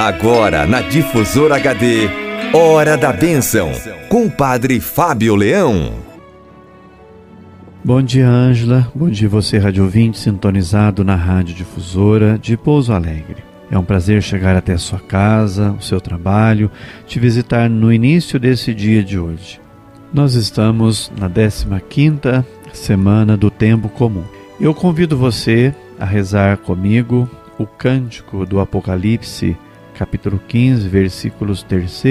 Agora na Difusora HD, Hora da Bênção, com o Padre Fábio Leão. Bom dia, Ângela. Bom dia, você, rádio ouvinte, sintonizado na Rádio Difusora de Pouso Alegre. É um prazer chegar até a sua casa, o seu trabalho, te visitar no início desse dia de hoje. Nós estamos na 15ª semana do tempo comum. Eu convido você a rezar comigo o cântico do Apocalipse capítulo 15, versículos 3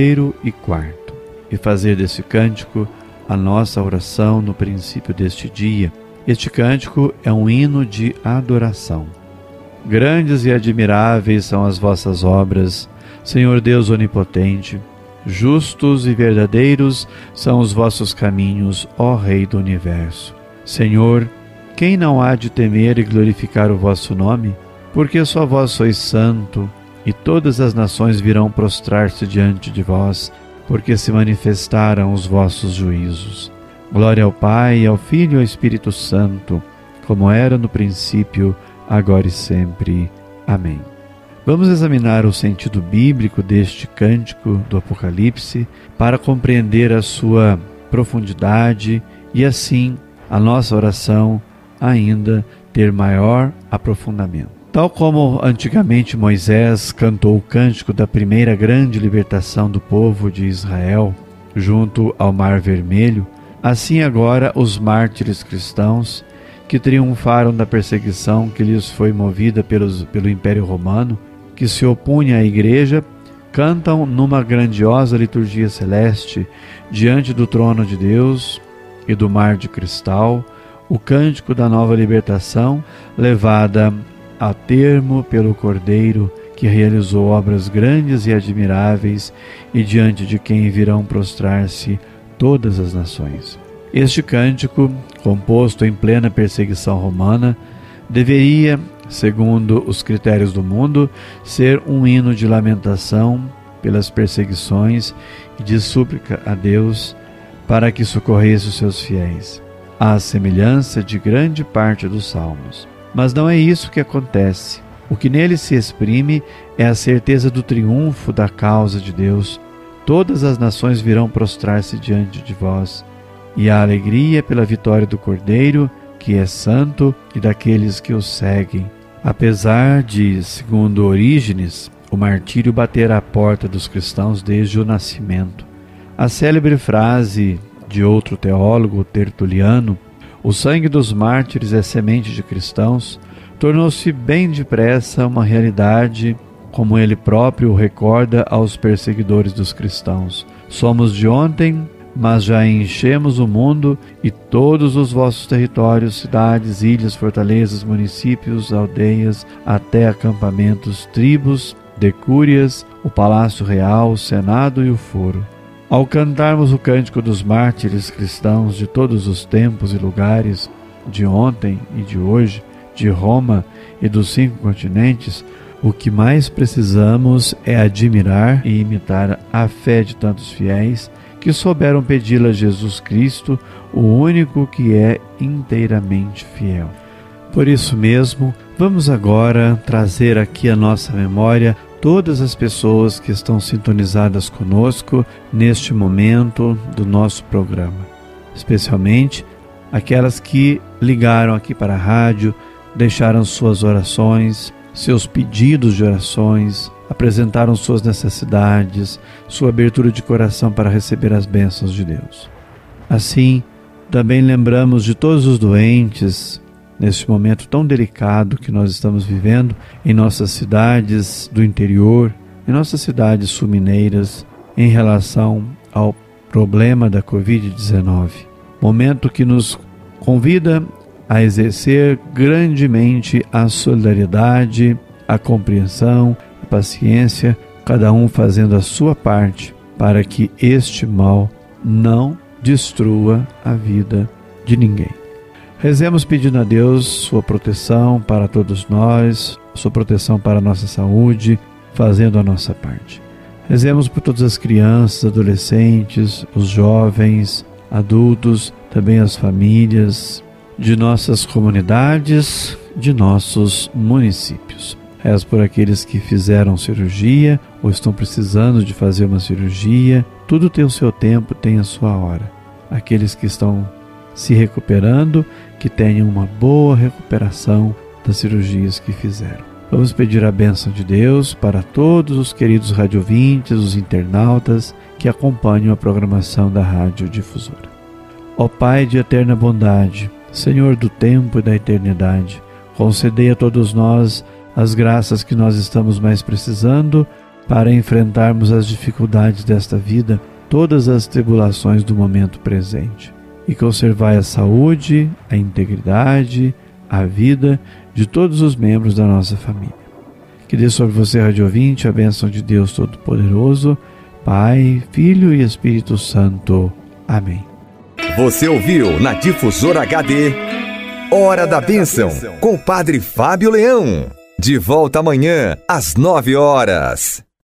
e 4, e fazer desse cântico a nossa oração no princípio deste dia. Este cântico é um hino de adoração. Grandes e admiráveis são as vossas obras, Senhor Deus onipotente. Justos e verdadeiros são os vossos caminhos, ó Rei do universo. Senhor, quem não há de temer e glorificar o vosso nome? Porque só vós sois santo, e todas as nações virão prostrar-se diante de vós, porque se manifestaram os vossos juízos. Glória ao Pai, ao Filho e ao Espírito Santo, como era no princípio, agora e sempre. Amém. Vamos examinar o sentido bíblico deste cântico do Apocalipse para compreender a sua profundidade e assim a nossa oração ainda ter maior aprofundamento. Tal como antigamente Moisés cantou o cântico da primeira grande libertação do povo de Israel junto ao Mar Vermelho, assim agora os mártires cristãos que triunfaram da perseguição que lhes foi movida pelos, pelo Império Romano, que se opunha à Igreja, cantam numa grandiosa liturgia celeste diante do trono de Deus e do mar de cristal o cântico da nova libertação levada a termo pelo Cordeiro que realizou obras grandes e admiráveis e diante de quem virão prostrar-se todas as nações. Este cântico, composto em plena perseguição romana, deveria, segundo os critérios do mundo, ser um hino de lamentação pelas perseguições e de súplica a Deus para que socorresse os seus fiéis, à semelhança de grande parte dos salmos. Mas não é isso que acontece. O que nele se exprime é a certeza do triunfo da causa de Deus. Todas as nações virão prostrar-se diante de vós, e a alegria pela vitória do Cordeiro, que é santo, e daqueles que o seguem. Apesar de, segundo Orígenes, o martírio bater à porta dos cristãos desde o nascimento. A célebre frase de outro teólogo, Tertuliano, o sangue dos mártires é semente de cristãos, tornou-se bem depressa uma realidade, como ele próprio recorda aos perseguidores dos cristãos. Somos de ontem, mas já enchemos o mundo e todos os vossos territórios, cidades, ilhas, fortalezas, municípios, aldeias, até acampamentos, tribos, decúrias, o palácio real, o senado e o foro. Ao cantarmos o cântico dos mártires cristãos de todos os tempos e lugares, de ontem e de hoje, de Roma e dos cinco continentes, o que mais precisamos é admirar e imitar a fé de tantos fiéis que souberam pedi-la a Jesus Cristo, o único que é inteiramente fiel. Por isso mesmo, vamos agora trazer aqui a nossa memória todas as pessoas que estão sintonizadas conosco neste momento do nosso programa, especialmente aquelas que ligaram aqui para a rádio, deixaram suas orações, seus pedidos de orações, apresentaram suas necessidades, sua abertura de coração para receber as bênçãos de Deus. Assim, também lembramos de todos os doentes, neste momento tão delicado que nós estamos vivendo em nossas cidades do interior, em nossas cidades sumineiras, em relação ao problema da Covid-19. Momento que nos convida a exercer grandemente a solidariedade, a compreensão, a paciência, cada um fazendo a sua parte para que este mal não destrua a vida de ninguém. Rezemos pedindo a Deus sua proteção para todos nós, sua proteção para a nossa saúde, fazendo a nossa parte. Rezemos por todas as crianças, adolescentes, os jovens, adultos, também as famílias de nossas comunidades, de nossos municípios. Rezo por aqueles que fizeram cirurgia ou estão precisando de fazer uma cirurgia. Tudo tem o seu tempo, tem a sua hora. Aqueles que estão se recuperando, que tenham uma boa recuperação das cirurgias que fizeram. Vamos pedir a bênção de Deus para todos os queridos radiovintes, os internautas que acompanham a programação da Rádio Difusora. Ó Pai de eterna bondade, Senhor do tempo e da eternidade, concedei a todos nós as graças que nós estamos mais precisando para enfrentarmos as dificuldades desta vida, todas as tribulações do momento presente. E conservai a saúde, a integridade, a vida de todos os membros da nossa família. Que dê sobre você, Rádio Ouvinte, a bênção de Deus Todo-Poderoso, Pai, Filho e Espírito Santo. Amém. Você ouviu na Difusora HD Hora da Bênção, com o Padre Fábio Leão. De volta amanhã, às nove horas.